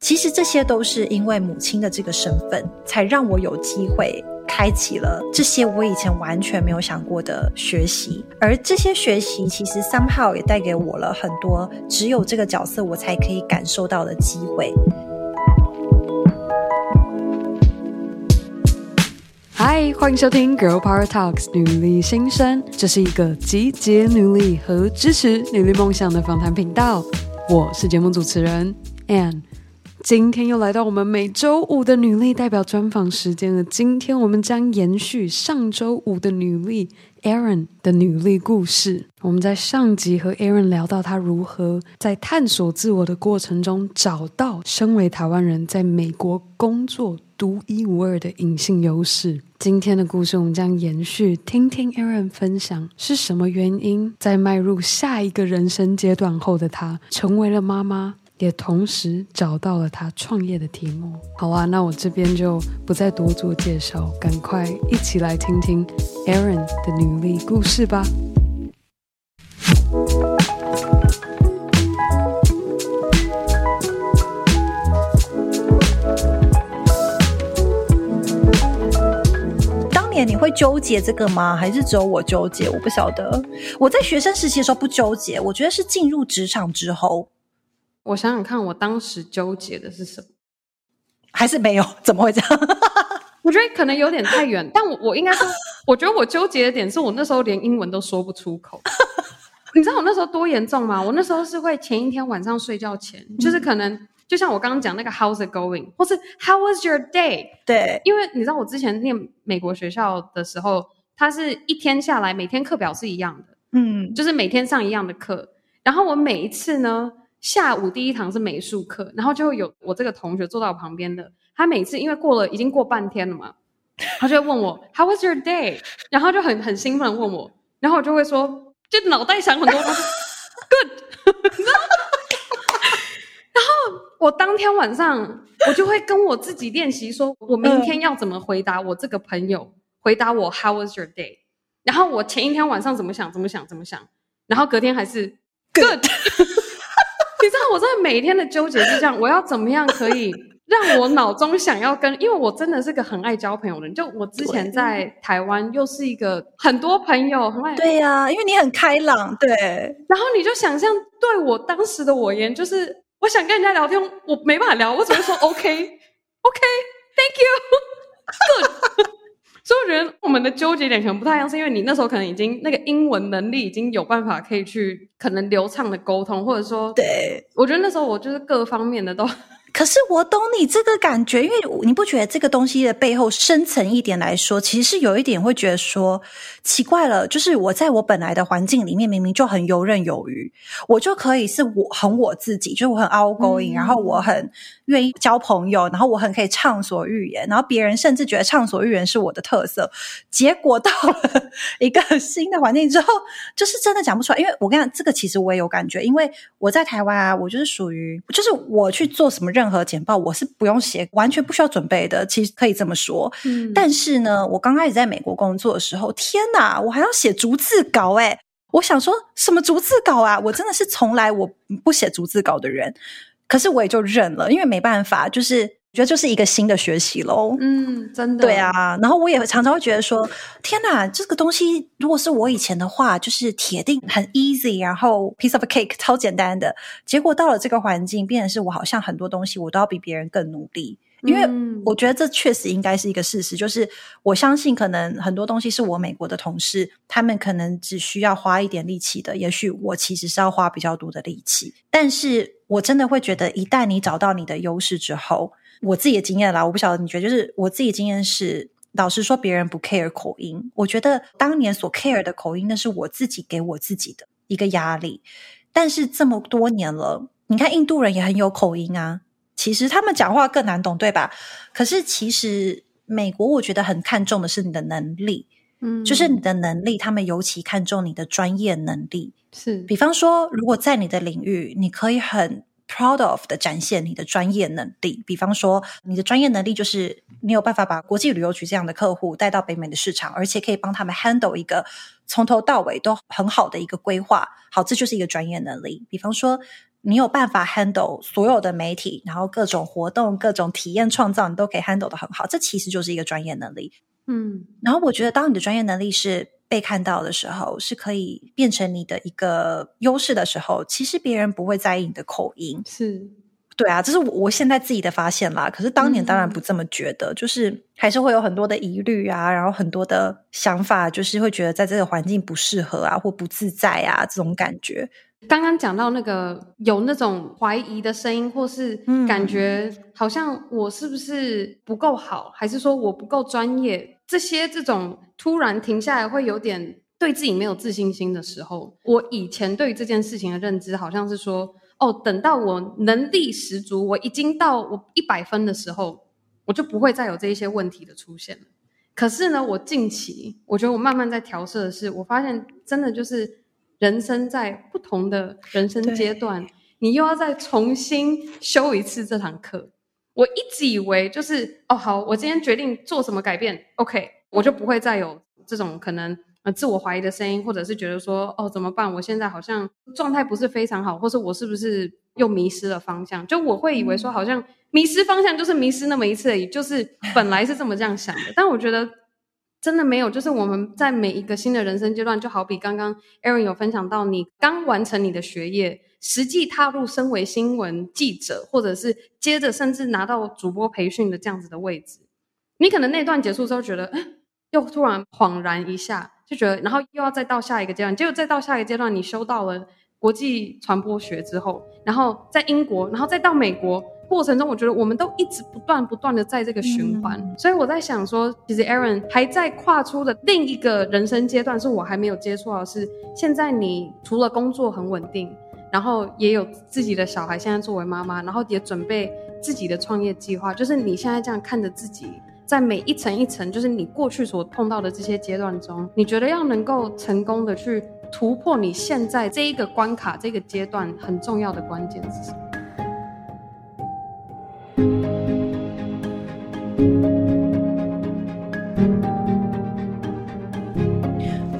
其实这些都是因为母亲的这个身份，才让我有机会开启了这些我以前完全没有想过的学习。而这些学习其实 somehow 也带给我了很多只有这个角色我才可以感受到的机会。嗨，欢迎收听 Girl Power Talks 女力新生，这是一个集结女力和支持女力梦想的访谈频道。我是节目主持人 Anne。今天又来到我们每周五的女力代表专访时间了。今天我们将延续上周五的女力 Aaron 的女力故事。我们在上集和 Aaron 聊到她如何在探索自我的过程中，找到身为台湾人在美国工作独一无二的隐性优势。今天的故事我们将延续，听听 Aaron 分享是什么原因，在迈入下一个人生阶段后的她，成为了妈妈。也同时找到了他创业的题目。好啊，那我这边就不再多做介绍，赶快一起来听听 Aaron 的努力故事吧。当年你会纠结这个吗？还是只有我纠结？我不晓得。我在学生时期的时候不纠结，我觉得是进入职场之后。我想想看，我当时纠结的是什么？还是没有？怎么会这样？我觉得可能有点太远，但我我应该说，我觉得我纠结的点是我那时候连英文都说不出口。你知道我那时候多严重吗？我那时候是会前一天晚上睡觉前，嗯、就是可能就像我刚刚讲那个 How's it going，或是 How was your day？对，因为你知道我之前念美国学校的时候，它是一天下来每天课表是一样的，嗯，就是每天上一样的课，然后我每一次呢。下午第一堂是美术课，然后就会有我这个同学坐到我旁边的，他每次因为过了已经过半天了嘛，他就会问我 How was your day？然后就很很兴奋问我，然后我就会说，就脑袋想很多，东西 Good。然后我当天晚上我就会跟我自己练习，说我明天要怎么回答我这个朋友，回答我 How was your day？然后我前一天晚上怎么想，怎么想，怎么想，然后隔天还是 Good。你知道我真的每一天的纠结是这样，我要怎么样可以让我脑中想要跟，因为我真的是个很爱交朋友的人，就我之前在台湾又是一个很多朋友很爱，对呀、啊，因为你很开朗，对。然后你就想象对我当时的我而言，就是我想跟人家聊天，我没办法聊，我只会说 OK，OK，Thank、okay, you，Good。所以我觉得我们的纠结点可能不太一样，是因为你那时候可能已经那个英文能力已经有办法可以去可能流畅的沟通，或者说，对，我觉得那时候我就是各方面的都。可是我懂你这个感觉，因为你不觉得这个东西的背后深层一点来说，其实是有一点会觉得说奇怪了，就是我在我本来的环境里面明明就很游刃有余，我就可以是我很我自己，就是我很 outgoing，、嗯、然后我很愿意交朋友，然后我很可以畅所欲言，然后别人甚至觉得畅所欲言是我的特色。结果到了一个新的环境之后，就是真的讲不出来。因为我跟你讲，这个其实我也有感觉，因为我在台湾啊，我就是属于，就是我去做什么任何。简报我是不用写，完全不需要准备的。其实可以这么说，嗯，但是呢，我刚开始在美国工作的时候，天哪，我还要写逐字稿诶，我想说什么逐字稿啊？我真的是从来我不写逐字稿的人，可是我也就认了，因为没办法，就是。觉得就是一个新的学习喽，嗯，真的，对啊。然后我也常常会觉得说，天哪，这个东西如果是我以前的话，就是铁定很 easy，然后 piece of cake 超简单的。结果到了这个环境，变成是我好像很多东西我都要比别人更努力，因为我觉得这确实应该是一个事实。就是我相信，可能很多东西是我美国的同事，他们可能只需要花一点力气的，也许我其实是要花比较多的力气。但是我真的会觉得，一旦你找到你的优势之后，我自己的经验啦，我不晓得你觉得，就是我自己的经验是，老实说，别人不 care 口音，我觉得当年所 care 的口音，那是我自己给我自己的一个压力。但是这么多年了，你看印度人也很有口音啊，其实他们讲话更难懂，对吧？可是其实美国，我觉得很看重的是你的能力，嗯，就是你的能力，他们尤其看重你的专业能力。是，比方说，如果在你的领域，你可以很 proud of 的展现你的专业能力，比方说你的专业能力就是你有办法把国际旅游局这样的客户带到北美的市场，而且可以帮他们 handle 一个从头到尾都很好的一个规划。好，这就是一个专业能力。比方说你有办法 handle 所有的媒体，然后各种活动、各种体验创造，你都可以 handle 的很好。这其实就是一个专业能力。嗯，然后我觉得，当你的专业能力是被看到的时候，是可以变成你的一个优势的时候，其实别人不会在意你的口音。是。对啊，这是我现在自己的发现啦。可是当年当然不这么觉得，嗯、就是还是会有很多的疑虑啊，然后很多的想法，就是会觉得在这个环境不适合啊，或不自在啊，这种感觉。刚刚讲到那个有那种怀疑的声音，或是感觉好像我是不是不够好，还是说我不够专业？这些这种突然停下来，会有点对自己没有自信心的时候，我以前对于这件事情的认知，好像是说。哦，等到我能力十足，我已经到我一百分的时候，我就不会再有这一些问题的出现了。可是呢，我近期我觉得我慢慢在调试的是，我发现真的就是人生在不同的人生阶段，你又要再重新修一次这堂课。我一直以为就是哦，好，我今天决定做什么改变，OK，我就不会再有这种可能呃。自我怀疑的声音，或者是觉得说，哦，怎么办？我现在好像状态不是非常好，或是我是不是又迷失了方向？就我会以为说，好像迷失方向就是迷失那么一次而已，就是本来是这么这样想的。但我觉得真的没有，就是我们在每一个新的人生阶段，就好比刚刚 Erin 有分享到，你刚完成你的学业，实际踏入身为新闻记者，或者是接着甚至拿到主播培训的这样子的位置，你可能那段结束之后觉得，哎，又突然恍然一下。就觉得，然后又要再到下一个阶段，结果再到下一个阶段，你修到了国际传播学之后，然后在英国，然后再到美国过程中，我觉得我们都一直不断不断的在这个循环。嗯、所以我在想说，其实 Aaron 还在跨出的另一个人生阶段，是我还没有接触到的是，现在你除了工作很稳定，然后也有自己的小孩，现在作为妈妈，然后也准备自己的创业计划，就是你现在这样看着自己。在每一层一层，就是你过去所碰到的这些阶段中，你觉得要能够成功的去突破你现在这一个关卡、这个阶段很重要的关键是什么？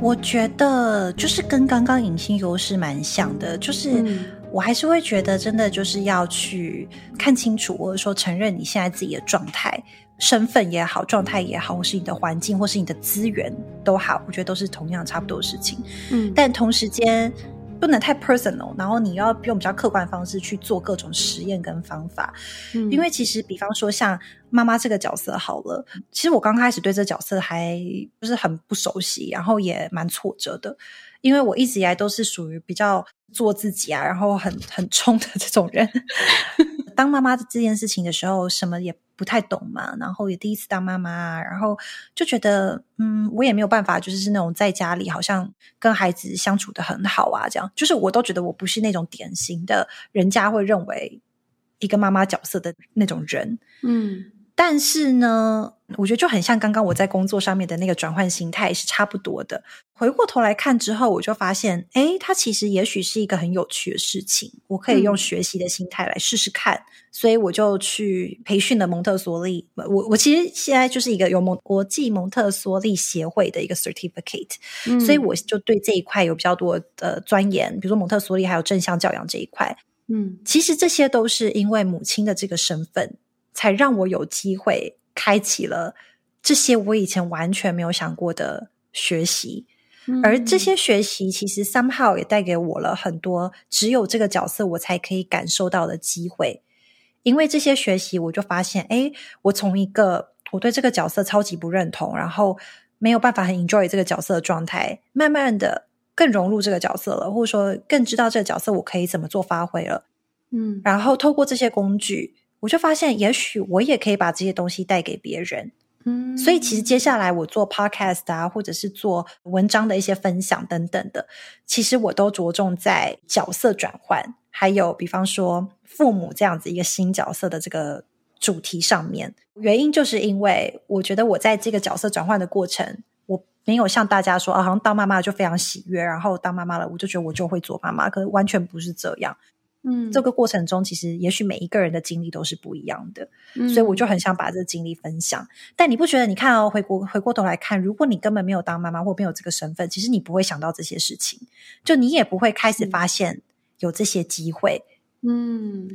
我觉得就是跟刚刚隐性优势蛮像的，就是我还是会觉得真的就是要去看清楚，或者说承认你现在自己的状态。身份也好，状态也好，或是你的环境，或是你的资源都好，我觉得都是同样差不多的事情。嗯，但同时间不能太 personal，然后你要用比较客观的方式去做各种实验跟方法。嗯，因为其实比方说像妈妈这个角色好了，其实我刚开始对这角色还不是很不熟悉，然后也蛮挫折的，因为我一直以来都是属于比较做自己啊，然后很很冲的这种人。当妈妈这件事情的时候，什么也不太懂嘛，然后也第一次当妈妈，然后就觉得，嗯，我也没有办法，就是是那种在家里好像跟孩子相处的很好啊，这样，就是我都觉得我不是那种典型的人家会认为一个妈妈角色的那种人，嗯。但是呢，我觉得就很像刚刚我在工作上面的那个转换心态是差不多的。回过头来看之后，我就发现，哎，它其实也许是一个很有趣的事情，我可以用学习的心态来试试看。嗯、所以我就去培训了蒙特梭利。我我其实现在就是一个有蒙国际蒙特梭利协会的一个 certificate，、嗯、所以我就对这一块有比较多的钻研，比如说蒙特梭利还有正向教养这一块。嗯，其实这些都是因为母亲的这个身份。才让我有机会开启了这些我以前完全没有想过的学习，嗯、而这些学习其实 somehow 也带给我了很多只有这个角色我才可以感受到的机会。因为这些学习，我就发现，哎，我从一个我对这个角色超级不认同，然后没有办法很 enjoy 这个角色的状态，慢慢的更融入这个角色了，或者说更知道这个角色我可以怎么做发挥了。嗯，然后透过这些工具。我就发现，也许我也可以把这些东西带给别人。嗯，所以其实接下来我做 podcast 啊，或者是做文章的一些分享等等的，其实我都着重在角色转换，还有比方说父母这样子一个新角色的这个主题上面。原因就是因为我觉得我在这个角色转换的过程，我没有像大家说啊，好像当妈妈就非常喜悦，然后当妈妈了，我就觉得我就会做妈妈，可是完全不是这样。嗯，这个过程中，其实也许每一个人的经历都是不一样的，嗯，所以我就很想把这个经历分享。但你不觉得？你看哦，回过回过头来看，如果你根本没有当妈妈或没有这个身份，其实你不会想到这些事情，就你也不会开始发现有这些机会，嗯，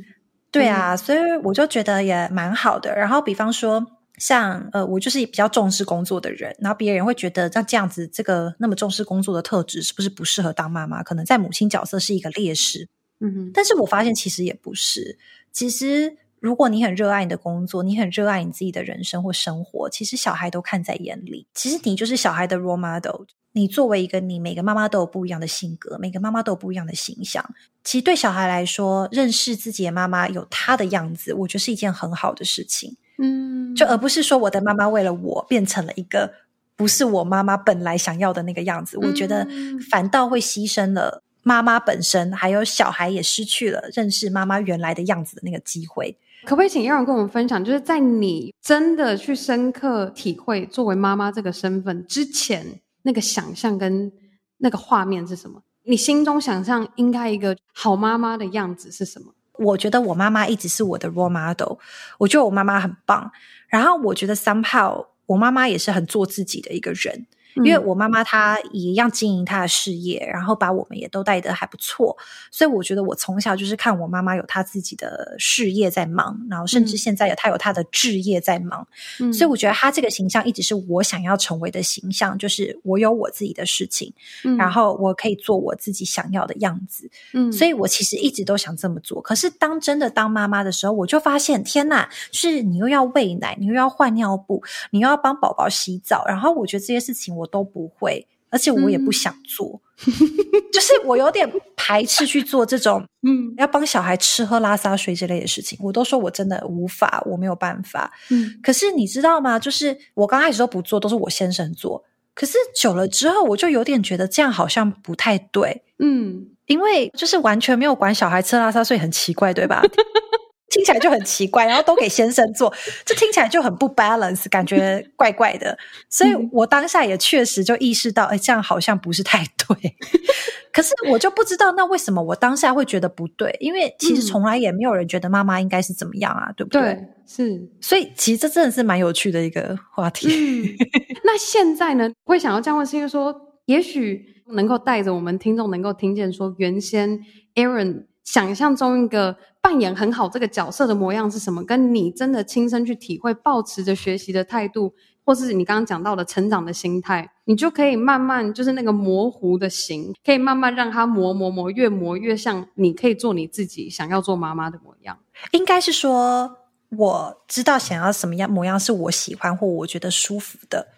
对啊，所以我就觉得也蛮好的。然后比方说。像呃，我就是比较重视工作的人，然后别人会觉得像这样子，这个那么重视工作的特质，是不是不适合当妈妈？可能在母亲角色是一个劣势。嗯哼，但是我发现其实也不是。其实如果你很热爱你的工作，你很热爱你自己的人生或生活，其实小孩都看在眼里。其实你就是小孩的 role model。你作为一个你，每个妈妈都有不一样的性格，每个妈妈都有不一样的形象。其实对小孩来说，认识自己的妈妈有她的样子，我觉得是一件很好的事情。嗯，就而不是说我的妈妈为了我变成了一个不是我妈妈本来想要的那个样子，嗯，我觉得反倒会牺牲了妈妈本身，还有小孩也失去了认识妈妈原来的样子的那个机会。可不可以请 Erin 跟我们分享，就是在你真的去深刻体会作为妈妈这个身份之前，那个想象跟那个画面是什么？你心中想象应该一个好妈妈的样子是什么？我觉得我妈妈一直是我的 role model，我觉得我妈妈很棒。然后我觉得 somehow 我妈妈也是很做自己的一个人。因为我妈妈她也一样经营她的事业，然后把我们也都带得还不错，所以我觉得我从小就是看我妈妈有她自己的事业在忙，然后甚至现在有她有她的置业在忙，嗯，所以我觉得她这个形象一直是我想要成为的形象，就是我有我自己的事情，嗯，然后我可以做我自己想要的样子，嗯，所以我其实一直都想这么做。可是当真的当妈妈的时候，我就发现天呐，就是你又要喂奶，你又要换尿布，你又要帮宝宝洗澡，然后我觉得这些事情我。我都不会，而且我也不想做，嗯、就是我有点排斥去做这种，嗯，要帮小孩吃喝拉撒睡这类的事情。我都说我真的无法，我没有办法。嗯，可是你知道吗？就是我刚开始都不做，都是我先生做。可是久了之后，我就有点觉得这样好像不太对。嗯，因为就是完全没有管小孩吃喝拉撒睡，很奇怪，对吧？听起来就很奇怪，然后都给先生做，这听起来就很不 balance，感觉怪怪的。所以我当下也确实就意识到，哎，这样好像不是太对。可是我就不知道，那为什么我当下会觉得不对？因为其实从来也没有人觉得妈妈应该是怎么样啊，对不对？对，是。所以其实这真的是蛮有趣的一个话题。嗯、那现在呢，会想要这样问，是因为说，也许能够带着我们听众能够听见说，原先 Erin 想象中一个。扮演很好这个角色的模样是什么？跟你真的亲身去体会，保持着学习的态度，或是你刚刚讲到的成长的心态，你就可以慢慢就是那个模糊的形，可以慢慢让它磨磨磨，越磨越像你可以做你自己想要做妈妈的模样。应该是说，我知道想要什么样模样是我喜欢或我觉得舒服的，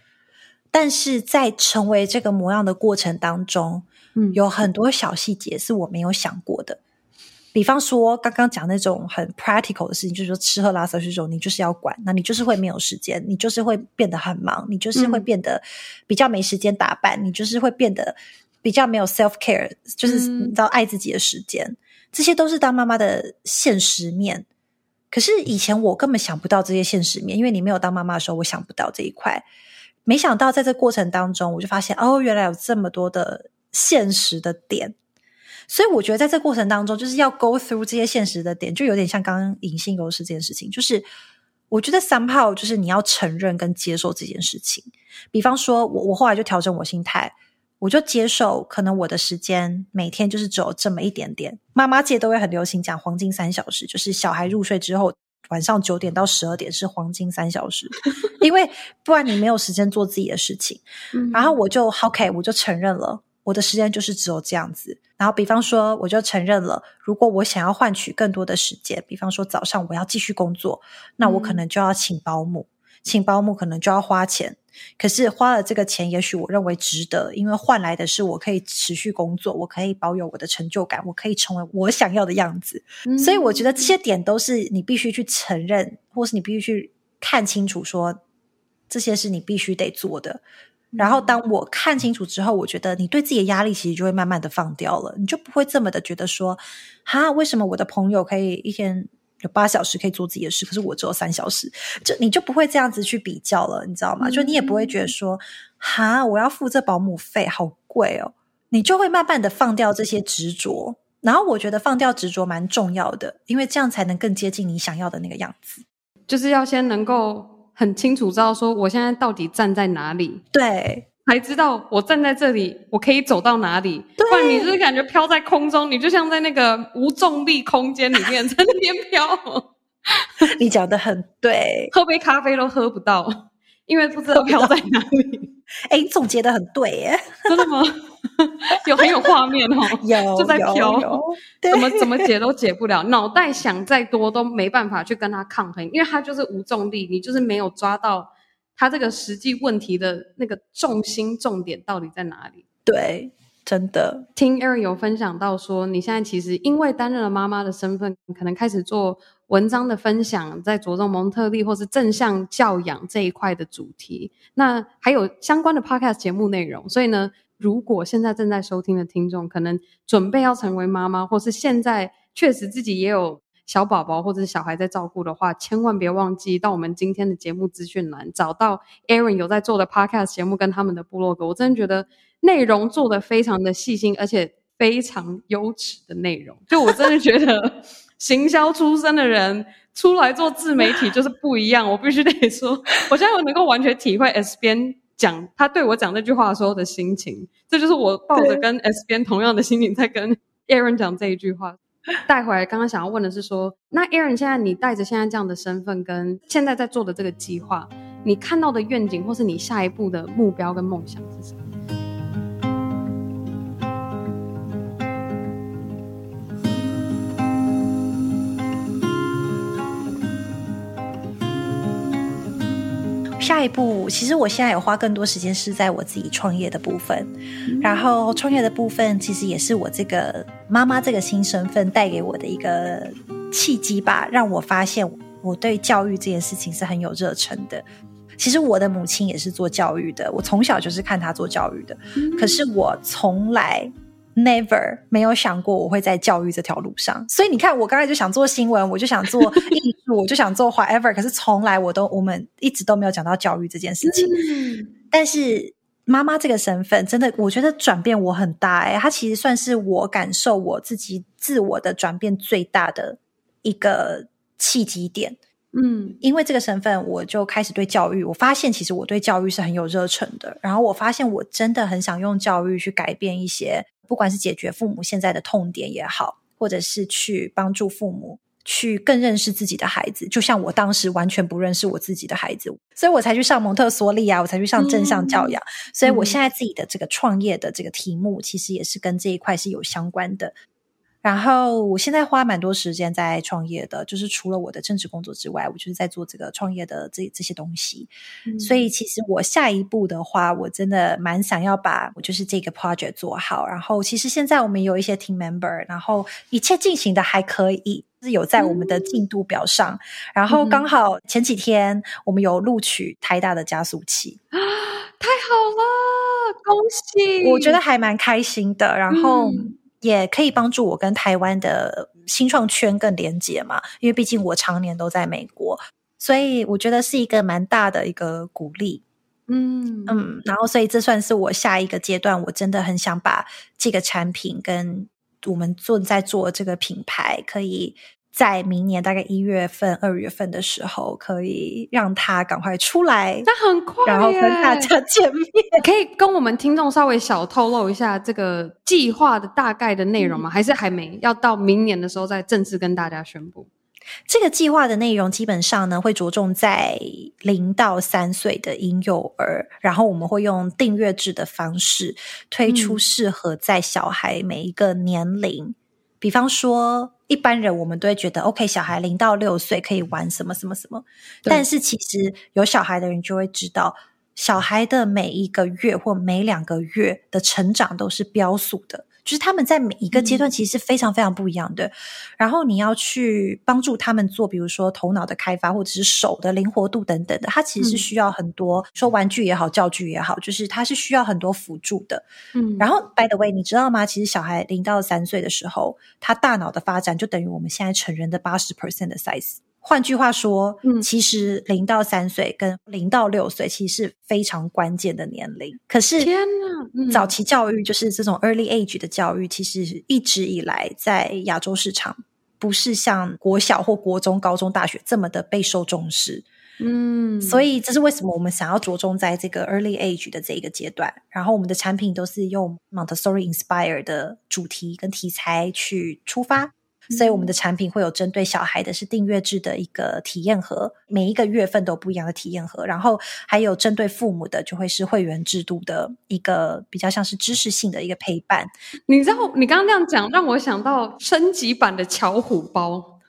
但是在成为这个模样的过程当中，嗯，有很多小细节是我没有想过的。比方说，刚刚讲那种很 practical 的事情，就是说吃喝拉撒这种，你就是要管，那你就是会没有时间，你就是会变得很忙，你就是会变得比较没时间打扮，嗯、你就是会变得比较没有 self care，就是你知道爱自己的时间，嗯、这些都是当妈妈的现实面。可是以前我根本想不到这些现实面，因为你没有当妈妈的时候，我想不到这一块。没想到在这过程当中，我就发现哦，原来有这么多的现实的点。所以我觉得在这过程当中，就是要 go through 这些现实的点，就有点像刚刚隐性优势这件事情。就是我觉得 somehow 就是你要承认跟接受这件事情。比方说，我我后来就调整我心态，我就接受可能我的时间每天就是只有这么一点点。妈妈界都会很流行讲黄金三小时，就是小孩入睡之后，晚上九点到十二点是黄金三小时，因为不然你没有时间做自己的事情。然后我就 OK，我就承认了。我的时间就是只有这样子，然后比方说，我就承认了，如果我想要换取更多的时间，比方说早上我要继续工作，那我可能就要请保姆，嗯、请保姆可能就要花钱，可是花了这个钱，也许我认为值得，因为换来的是我可以持续工作，我可以保有我的成就感，我可以成为我想要的样子。嗯、所以我觉得这些点都是你必须去承认，或是你必须去看清楚说，说这些是你必须得做的。然后当我看清楚之后，我觉得你对自己的压力其实就会慢慢的放掉了，你就不会这么的觉得说，哈，为什么我的朋友可以一天有八小时可以做自己的事，可是我只有三小时，就你就不会这样子去比较了，你知道吗？就你也不会觉得说，哈，我要付这保姆费好贵哦，你就会慢慢的放掉这些执着。然后我觉得放掉执着蛮重要的，因为这样才能更接近你想要的那个样子，就是要先能够。很清楚知道说我现在到底站在哪里，对，才知道我站在这里，我可以走到哪里。对，不然你就是感觉飘在空中，你就像在那个无重力空间里面，在那边飘。你讲的很对，喝杯咖啡都喝不到，因为不知道飘在哪里。哎，你总结的很对耶，真的吗？有很有画面哦，有就在飘，怎么怎么解都解不了，脑袋想再多都没办法去跟他抗衡，因为他就是无重力，你就是没有抓到他这个实际问题的那个重心重点到底在哪里。对，真的。听 Erin 有分享到说，你现在其实因为担任了妈妈的身份，可能开始做文章的分享，在着重蒙特利或是正向教养这一块的主题，那还有相关的 Podcast 节目内容，所以呢。如果现在正在收听的听众，可能准备要成为妈妈，或是现在确实自己也有小宝宝或者是小孩在照顾的话，千万别忘记到我们今天的节目资讯栏找到 Erin 有在做的 Podcast 节目跟他们的部落格。我真的觉得内容做得非常的细心，而且非常优质的内容。就我真的觉得，行销出身的人出来做自媒体就是不一样。我必须得说，我现在我能够完全体会 S 边。讲他对我讲那句话的时候的心情，这就是我抱着跟 S 边同样的心情在跟 Aaron 讲这一句话。带回来刚刚想要问的是说，那 Aaron 现在你带着现在这样的身份跟现在在做的这个计划，你看到的愿景或是你下一步的目标跟梦想是什么？下一步，其实我现在有花更多时间是在我自己创业的部分，嗯、然后创业的部分其实也是我这个妈妈这个新身份带给我的一个契机吧，让我发现我对教育这件事情是很有热忱的。其实我的母亲也是做教育的，我从小就是看她做教育的，嗯、可是我从来。Never 没有想过我会在教育这条路上，所以你看，我刚才就想做新闻，我就想做艺术，我就想做 whatever，可是从来我都我们一直都没有讲到教育这件事情。嗯、但是妈妈这个身份，真的我觉得转变我很大诶，它其实算是我感受我自己自我的转变最大的一个契机点。嗯，因为这个身份，我就开始对教育，我发现其实我对教育是很有热忱的。然后我发现我真的很想用教育去改变一些，不管是解决父母现在的痛点也好，或者是去帮助父母去更认识自己的孩子。就像我当时完全不认识我自己的孩子，所以我才去上蒙特梭利啊，我才去上正向教养。嗯、所以我现在自己的这个创业的这个题目，其实也是跟这一块是有相关的。然后我现在花蛮多时间在创业的，就是除了我的正职工作之外，我就是在做这个创业的这这些东西。嗯、所以其实我下一步的话，我真的蛮想要把我就是这个 project 做好。然后其实现在我们有一些 team member，然后一切进行的还可以，是有在我们的进度表上。嗯、然后刚好前几天我们有录取台大的加速器啊，太好了，恭喜！我觉得还蛮开心的。然后。嗯也可以帮助我跟台湾的新创圈更连接嘛，因为毕竟我常年都在美国，所以我觉得是一个蛮大的一个鼓励。嗯嗯，然后所以这算是我下一个阶段，我真的很想把这个产品跟我们做在做这个品牌可以。在明年大概一月份、二月份的时候，可以让他赶快出来，那很快，然后跟大家见面。可以跟我们听众稍微小透露一下这个计划的大概的内容吗？嗯、还是还没？要到明年的时候再正式跟大家宣布。这个计划的内容基本上呢，会着重在零到三岁的婴幼儿，然后我们会用订阅制的方式推出适合在小孩每一个年龄，嗯、比方说。一般人我们都会觉得，OK，小孩零到六岁可以玩什么什么什么，但是其实有小孩的人就会知道，小孩的每一个月或每两个月的成长都是标速的。就是他们在每一个阶段其实是非常非常不一样的，嗯、然后你要去帮助他们做，比如说头脑的开发或者是手的灵活度等等的，它其实是需要很多，嗯、说玩具也好，教具也好，就是它是需要很多辅助的。嗯，然后 by the way，你知道吗？其实小孩零到三岁的时候，他大脑的发展就等于我们现在成人的八十 percent 的 size。换句话说，嗯，其实零到三岁跟零到六岁其实是非常关键的年龄。可是，天呐，嗯，早期教育就是这种 early age 的教育，其实一直以来在亚洲市场不是像国小或国中、高中、大学这么的备受重视。嗯，所以这是为什么我们想要着重在这个 early age 的这一个阶段，然后我们的产品都是用 Montessori inspire 的主题跟题材去出发。所以我们的产品会有针对小孩的是订阅制的一个体验盒，每一个月份都不一样的体验盒，然后还有针对父母的就会是会员制度的一个比较像是知识性的一个陪伴。你知道，你刚刚那样讲让我想到升级版的巧虎包。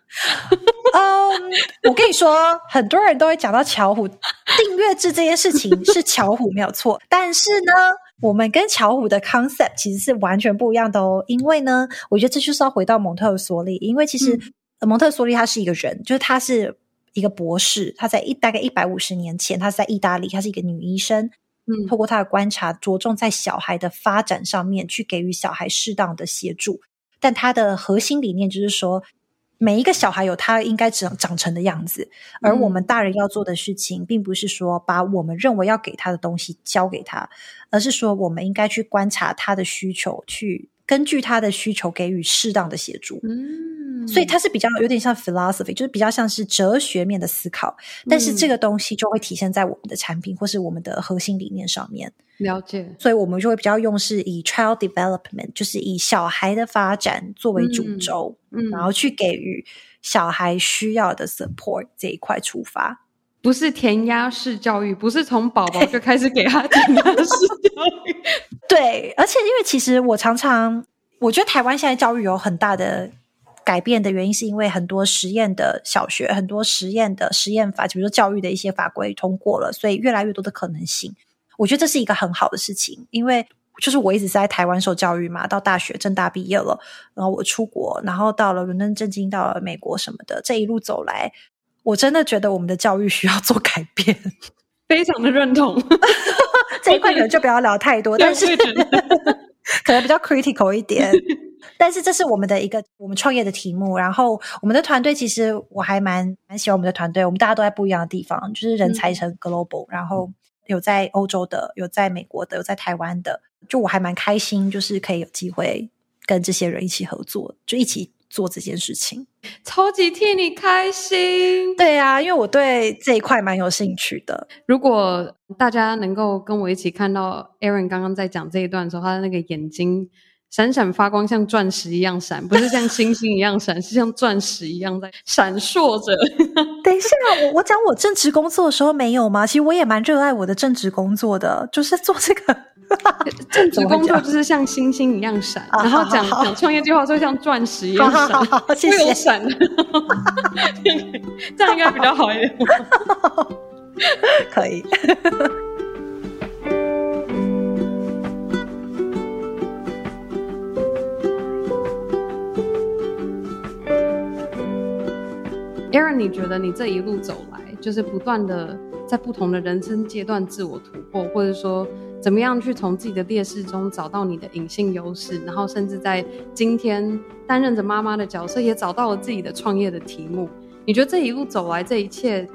嗯，um, 我跟你说，很多人都会讲到巧虎订阅制这件事情是巧虎没有错，但是呢。我们跟巧虎的 concept 其实是完全不一样的哦，因为呢，我觉得这就是要回到蒙特梭利，因为其实、嗯、蒙特梭利他是一个人，就是他是一个博士，他在一大概一百五十年前，他是在意大利，他是一个女医生，嗯，透过他的观察，着重在小孩的发展上面去给予小孩适当的协助，但他的核心理念就是说。每一个小孩有他应该长长成的样子，而我们大人要做的事情，并不是说把我们认为要给他的东西交给他，而是说我们应该去观察他的需求，去根据他的需求给予适当的协助。嗯。所以它是比较有点像 philosophy，就是比较像是哲学面的思考，但是这个东西就会体现在我们的产品或是我们的核心理念上面。了解。所以我们就会比较用是以 child development，就是以小孩的发展作为主轴，嗯，然后去给予小孩需要的 support 这一块出发，不是填鸭式教育，不是从宝宝就开始给他填鸭式教育。对，而且因为其实我常常我觉得台湾现在教育有很大的。改变的原因是因为很多实验的小学，很多实验的实验法，比如说教育的一些法规通过了，所以越来越多的可能性。我觉得这是一个很好的事情，因为就是我一直是在台湾受教育嘛，到大学正大毕业了，然后我出国，然后到了伦敦政经，到了美国什么的，这一路走来，我真的觉得我们的教育需要做改变，非常的认同。这一块可能就不要聊太多，但是 可能比较 critical 一点。但是这是我们的一个我们创业的题目，然后我们的团队其实我还蛮蛮喜欢我们的团队，我们大家都在不一样的地方，就是人才成 global，嗯，然后有在欧洲的，有在美国的，有在台湾的，就我还蛮开心，就是可以有机会跟这些人一起合作，就一起做这件事情，超级替你开心。对啊，因为我对这一块蛮有兴趣的。如果大家能够跟我一起看到 Aaron 刚刚在讲这一段的时候，他的那个眼睛。闪闪发光，像钻石一样闪，不是像星星一样闪，是像钻石一样在闪烁着。等一下，我我讲我正职工作的时候没有吗？其实我也蛮热爱我的正职工作的，就是做这个正职工作，就是像星星一样闪。然后讲讲创业计划，就像钻石一样闪。会有闪的，这样应该比较好一点。可以。Aaron，你觉得你这一路走来，就是不断的在不同的人生阶段自我突破，或者说怎么样去从自己的劣势中找到你的隐性优势，然后甚至在今天担任着妈妈的角色，也找到了自己的创业的题目。你觉得这一路走来，这一切，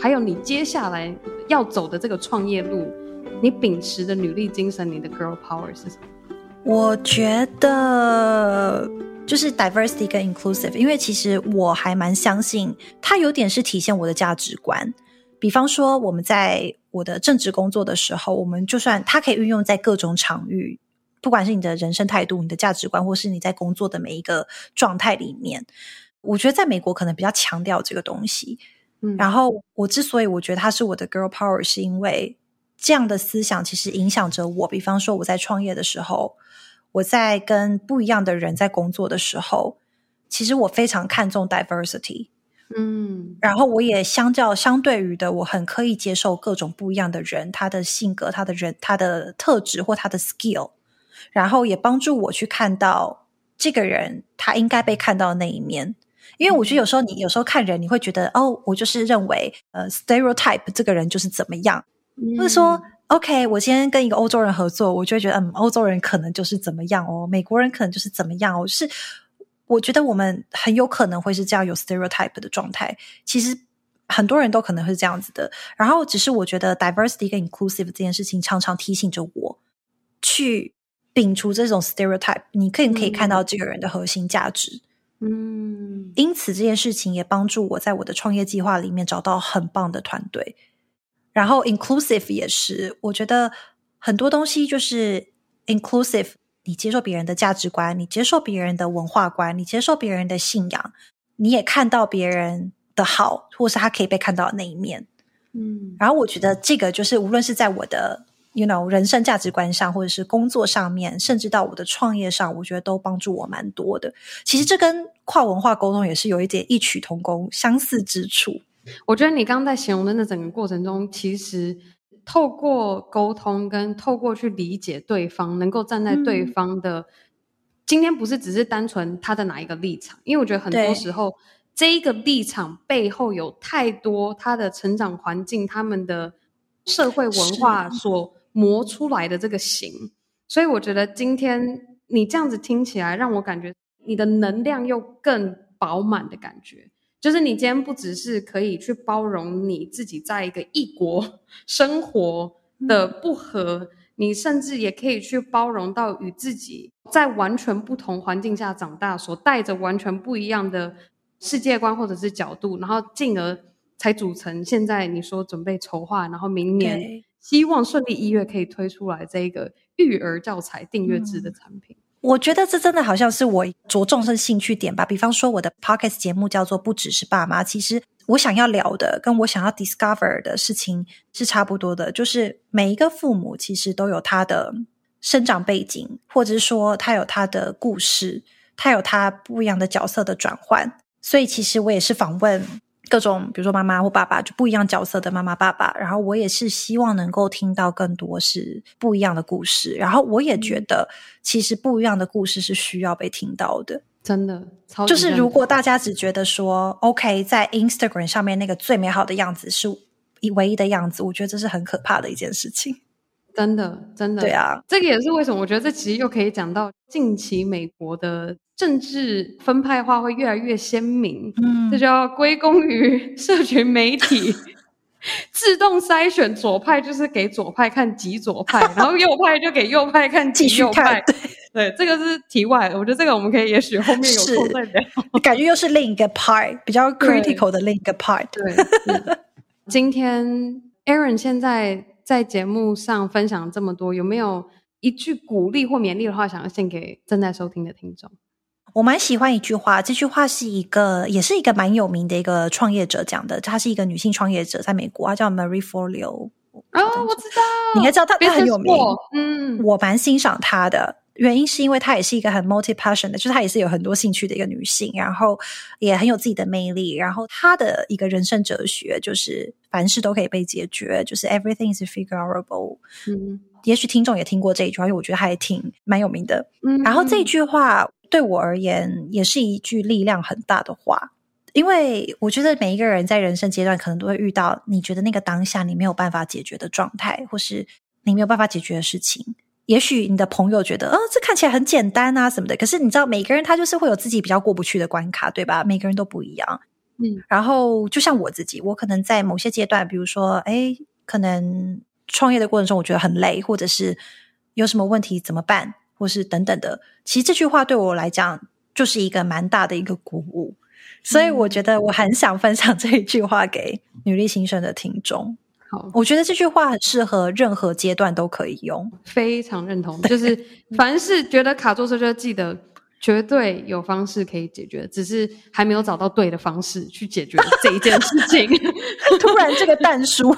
还有你接下来要走的这个创业路，你秉持的女力精神，你的 Girl Power 是什么？我觉得。就是 diversity 跟 inclusive，因为其实我还蛮相信，它有点是体现我的价值观。比方说，我们在我的正职工作的时候，我们就算它可以运用在各种场域，不管是你的人生态度、你的价值观，或是你在工作的每一个状态里面，我觉得在美国可能比较强调这个东西。嗯，然后我之所以我觉得它是我的 girl power，是因为这样的思想其实影响着我。比方说，我在创业的时候。我在跟不一样的人在工作的时候，其实我非常看重 diversity，嗯，然后我也相较相对于的，我很可以接受各种不一样的人，他的性格、他的人、他的特质或他的 skill，然后也帮助我去看到这个人他应该被看到的那一面。因为我觉得有时候你有时候看人，你会觉得哦，我就是认为呃 stereotype 这个人就是怎么样，嗯、或者说。OK，我今天跟一个欧洲人合作，我就会觉得，嗯，欧洲人可能就是怎么样哦，美国人可能就是怎么样哦。就是，我觉得我们很有可能会是这样有 stereotype 的状态。其实很多人都可能会是这样子的。然后，只是我觉得 diversity 跟 inclusive 这件事情，常常提醒着我去摒除这种 stereotype。你可以可以看到这个人的核心价值。嗯，因此这件事情也帮助我在我的创业计划里面找到很棒的团队。然后 inclusive 也是，我觉得很多东西就是 inclusive，你接受别人的价值观，你接受别人的文化观，你接受别人的信仰，你也看到别人的好，或是他可以被看到的那一面。嗯，然后我觉得这个就是无论是在我的。You know，人生价值观上，或者是工作上面，甚至到我的创业上，我觉得都帮助我蛮多的。其实这跟跨文化沟通也是有一点异曲同工、相似之处。我觉得你刚刚在形容的那整个过程中，其实透过沟通跟透过去理解对方，能够站在对方的、嗯、今天，不是只是单纯他的哪一个立场，因为我觉得很多时候这一个立场背后有太多他的成长环境、他们的社会文化所。磨出来的这个形，所以我觉得今天你这样子听起来，让我感觉你的能量又更饱满的感觉。就是你今天不只是可以去包容你自己在一个异国生活的不和，嗯，你甚至也可以去包容到与自己在完全不同环境下长大，所带着完全不一样的世界观或者是角度，然后进而才组成现在你说准备筹划，然后明年。希望顺利一月可以推出来这个育儿教材订阅制的产品。嗯，我觉得这真的好像是我着重的兴趣点吧。比方说，我的 podcast 节目叫做“不只是爸妈”，其实我想要聊的，跟我想要 discover 的事情是差不多的。就是每一个父母其实都有他的生长背景，或者是说他有他的故事，他有他不一样的角色的转换。所以，其实我也是访问。各种，比如说妈妈或爸爸，就不一样角色的妈妈爸爸。然后我也是希望能够听到更多是不一样的故事。然后我也觉得，其实不一样的故事是需要被听到的。真的，超就是如果大家只觉得说，OK，在 Instagram 上面那个最美好的样子是唯一的样子，我觉得这是很可怕的一件事情。真的，真的，对啊，这个也是为什么我觉得这其实又可以讲到近期美国的政治分派化会越来越鲜明。嗯，这就要归功于社群媒体 自动筛选，左派就是给左派看极左派，然后右派就给右派看极右派。对，这个是题外的，我觉得这个我们可以也许后面有空再聊。感觉又是另一个 part，比较 critical 的另一个 part。对，对今天 Aaron 现在。在节目上分享这么多，有没有一句鼓励或勉励的话，想要献给正在收听的听众？我蛮喜欢一句话，这句话是一个，也是一个蛮有名的一个创业者讲的。她是一个女性创业者，在美国，她叫 Marie Forleo。哦，我知道，你应该知道她，她很有名。嗯，我蛮欣赏她的。原因是因为她也是一个很 multi-passion 的，就是她也是有很多兴趣的一个女性，然后也很有自己的魅力。然后她的一个人生哲学就是凡事都可以被解决，就是 everything is figureable。嗯，也许听众也听过这一句话，因为我觉得还挺蛮有名的。嗯，然后这句话对我而言也是一句力量很大的话，因为我觉得每一个人在人生阶段可能都会遇到你觉得那个当下你没有办法解决的状态，或是你没有办法解决的事情。也许你的朋友觉得，哦，这看起来很简单啊，什么的。可是你知道，每个人他就是会有自己比较过不去的关卡，对吧？每个人都不一样。嗯，然后就像我自己，我可能在某些阶段，比如说，哎，可能创业的过程中，我觉得很累，或者是有什么问题怎么办，或是等等的。其实这句话对我来讲，就是一个蛮大的一个鼓舞。所以我觉得我很想分享这一句话给女力新生的听众。好我觉得这句话很适合任何阶段都可以用，非常认同。就是 凡是觉得卡住时，就记得绝对有方式可以解决，只是还没有找到对的方式去解决这一件事情。突然这个蛋叔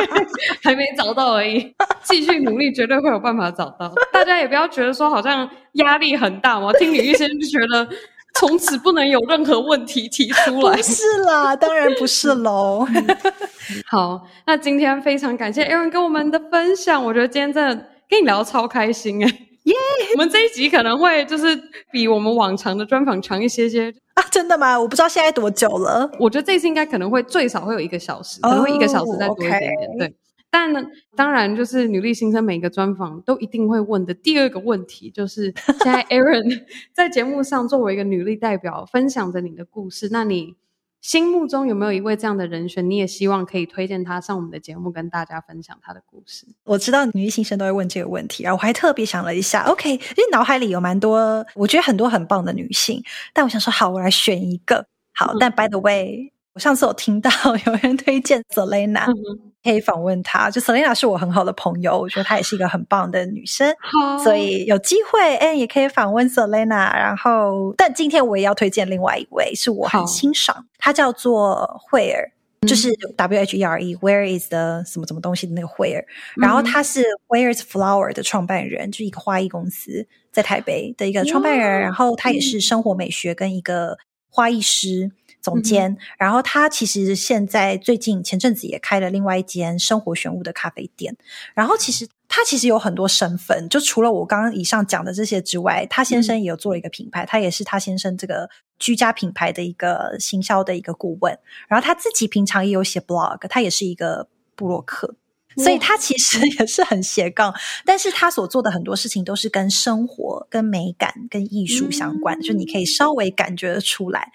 还没找到而已，继续努力，绝对会有办法找到。大家也不要觉得说好像压力很大嘛，听李医生就觉得。从此不能有任何问题提出来。不是啦，当然不是喽。好，那今天非常感谢 Erin 跟我们的分享，我觉得今天真的跟你聊得超开心诶耶！Yeah! 我们这一集可能会就是比我们往常的专访长一些些啊？真的吗？我不知道现在多久了。我觉得这一次应该可能会最少会有一个小时，可能会一个小时再多一点点。Oh, okay. 对。但呢，当然，就是女力新生每个专访都一定会问的第二个问题，就是现在 Aaron 在节目上作为一个女力代表，分享着你的故事。那你心目中有没有一位这样的人选？你也希望可以推荐他上我们的节目，跟大家分享他的故事。我知道女力新生都会问这个问题，然后我还特别想了一下，OK，因为脑海里有蛮多，我觉得很多很棒的女性，但我想说，好，我来选一个。好，嗯、但 by the way，我上次有听到有人推荐 Selena。嗯可以访问她，就 Selena 是我很好的朋友，我觉得她也是一个很棒的女生，好所以有机会哎，也可以访问 Selena。然后，但今天我也要推荐另外一位，是我很欣赏，她叫做惠儿，就是 W H E R E，Where is the 什么什么东西的那个惠儿。然后她是 Where's Flower 的创办人，就是一个花艺公司在台北的一个创办人。然后她也是生活美学跟一个花艺师。总监，嗯、然后他其实现在最近前阵子也开了另外一间生活玄物的咖啡店。然后其实他其实有很多身份，就除了我刚刚以上讲的这些之外，他先生也有做了一个品牌，嗯、他也是他先生这个居家品牌的一个行销的一个顾问。然后他自己平常也有写 blog，他也是一个布洛克，所以他其实也是很斜杠。嗯、但是他所做的很多事情都是跟生活、跟美感、跟艺术相关，嗯、就你可以稍微感觉得出来。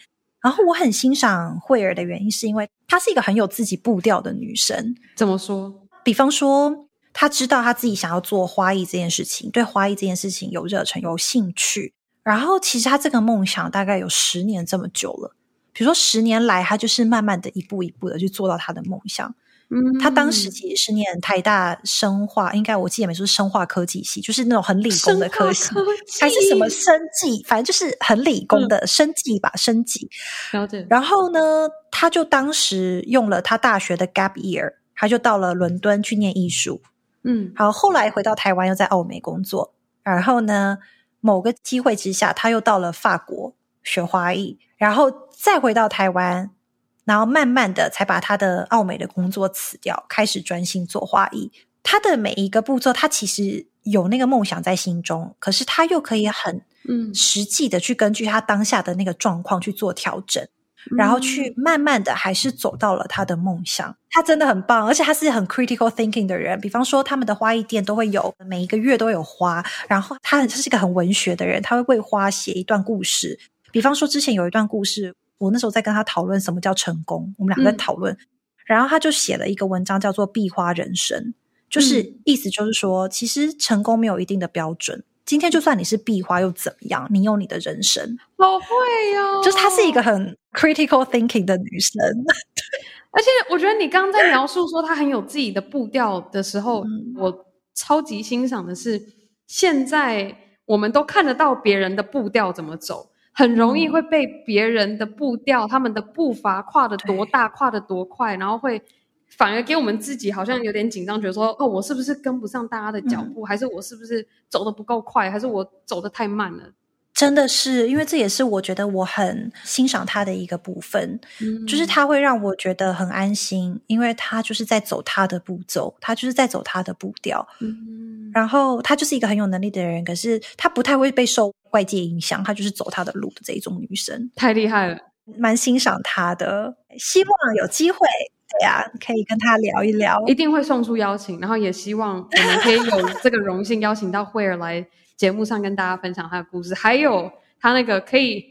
然后我很欣赏惠儿的原因，是因为她是一个很有自己步调的女生。怎么说？比方说，她知道她自己想要做花艺这件事情，对花艺这件事情有热忱、有兴趣。然后，其实她这个梦想大概有十年这么久了。比如说，十年来，她就是慢慢的一步一步的去做到她的梦想。嗯，他当时其实是念台大生化，应该我记得没错，是生化科技系，就是那种很理工的科系，科还是什么生技，反正就是很理工的生技吧，生技。然后呢，他就当时用了他大学的 gap year，他就到了伦敦去念艺术。嗯，好，后来回到台湾，又在澳美工作。然后呢，某个机会之下，他又到了法国学花艺，然后再回到台湾。然后慢慢的才把他的奥美的工作辞掉，开始专心做花艺。他的每一个步骤，他其实有那个梦想在心中，可是他又可以很嗯实际的去根据他当下的那个状况去做调整，嗯、然后去慢慢的还是走到了他的梦想。他真的很棒，而且他是很 critical thinking 的人。比方说，他们的花艺店都会有每一个月都有花，然后他他是一个很文学的人，他会为花写一段故事。比方说，之前有一段故事。我那时候在跟他讨论什么叫成功，我们俩在讨论，嗯、然后他就写了一个文章，叫做“壁花人生”，就是、嗯、意思就是说，其实成功没有一定的标准。今天就算你是壁花又怎么样？你有你的人生，好会哟、哦！就是她是一个很 critical thinking 的女生，而且我觉得你刚刚在描述说她很有自己的步调的时候，嗯、我超级欣赏的是，现在我们都看得到别人的步调怎么走。很容易会被别人的步调、嗯、他们的步伐跨得多大、跨得多快，然后会反而给我们自己好像有点紧张，觉得说：哦，我是不是跟不上大家的脚步？嗯、还是我是不是走得不够快？还是我走得太慢了？真的是，因为这也是我觉得我很欣赏他的一个部分，嗯、就是他会让我觉得很安心，因为他就是在走他的步骤，他就是在走他的步调。嗯，然后他就是一个很有能力的人，可是他不太会被受。外界影响，她就是走她的路的这一种女生，太厉害了，蛮欣赏她的。希望有机会，对呀、啊，可以跟她聊一聊，一定会送出邀请。然后也希望我们可以有这个荣幸邀请到惠儿来节目上跟大家分享他的故事，还有他那个可以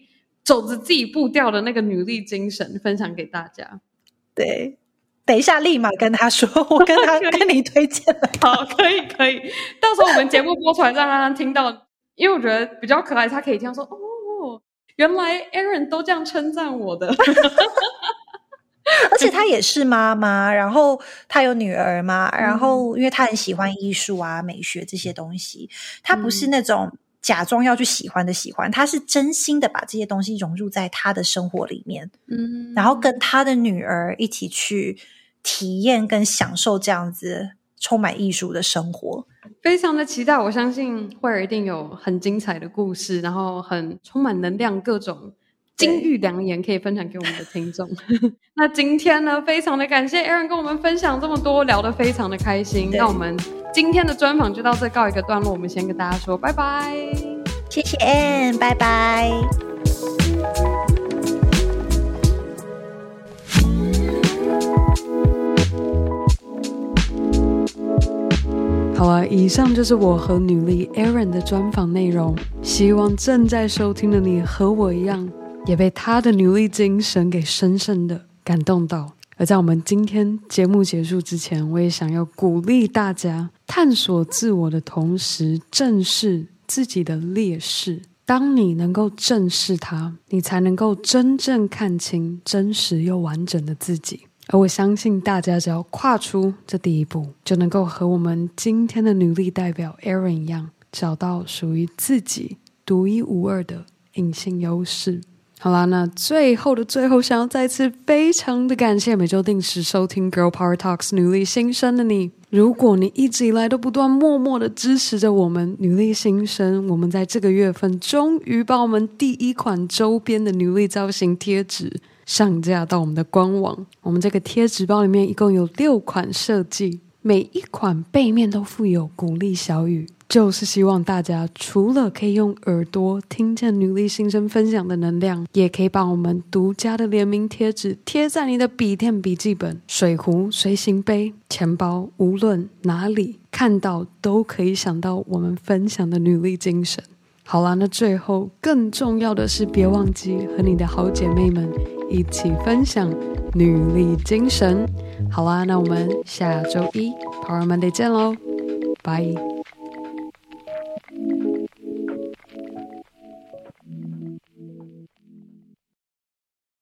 走着自己步调的那个女力精神，分享给大家。对，等一下立马跟他说，我跟她 以跟你推荐了。好，可以可以，到时候我们节目播出来，让他听到。因为我觉得比较可爱，他可以这样说哦，原来 Aaron 都这样称赞我的，而且她也是妈妈，然后她有女儿嘛，然后因为她很喜欢艺术啊、美学这些东西，她不是那种假装要去喜欢的喜欢，她是真心的把这些东西融入在她的生活里面，嗯，然后跟她的女儿一起去体验跟享受这样子充满艺术的生活。非常的期待，我相信惠儿一定有很精彩的故事，然后很充满能量，各种金玉良言可以分享给我们的听众。那今天呢，非常的感谢 Aaron 跟我们分享这么多，聊得非常的开心。那我们今天的专访就到这告一个段落，我们先跟大家说拜拜，谢谢 Ann，拜拜。好啊，以上就是我和女力 Aaron 的专访内容。希望正在收听的你和我一样，也被她的努力精神给深深的感动到。而在我们今天节目结束之前，我也想要鼓励大家探索自我的同时，正视自己的劣势。当你能够正视它，你才能够真正看清真实又完整的自己。而我相信，大家只要跨出这第一步，就能够和我们今天的女力代表 Erin 一样，找到属于自己独一无二的隐性优势。好啦，那最后的最后，想要再次非常的感谢每周定时收听《Girl Power Talks》女力新生的你。如果你一直以来都不断默默的支持着我们女力新生，我们在这个月份终于把我们第一款周边的女力造型贴纸上架到我们的官网。我们这个贴纸包里面一共有六款设计，每一款背面都附有鼓励小语。就是希望大家除了可以用耳朵听见女力新生分享的能量，也可以把我们独家的联名贴纸贴在你的笔电、笔记本、水壶、随行杯、钱包，无论哪里看到都可以想到我们分享的女力精神。好啦，那最后更重要的是，别忘记和你的好姐妹们一起分享女力精神。好啦，那我们下周一 Power Monday 见喽，拜。Thank you.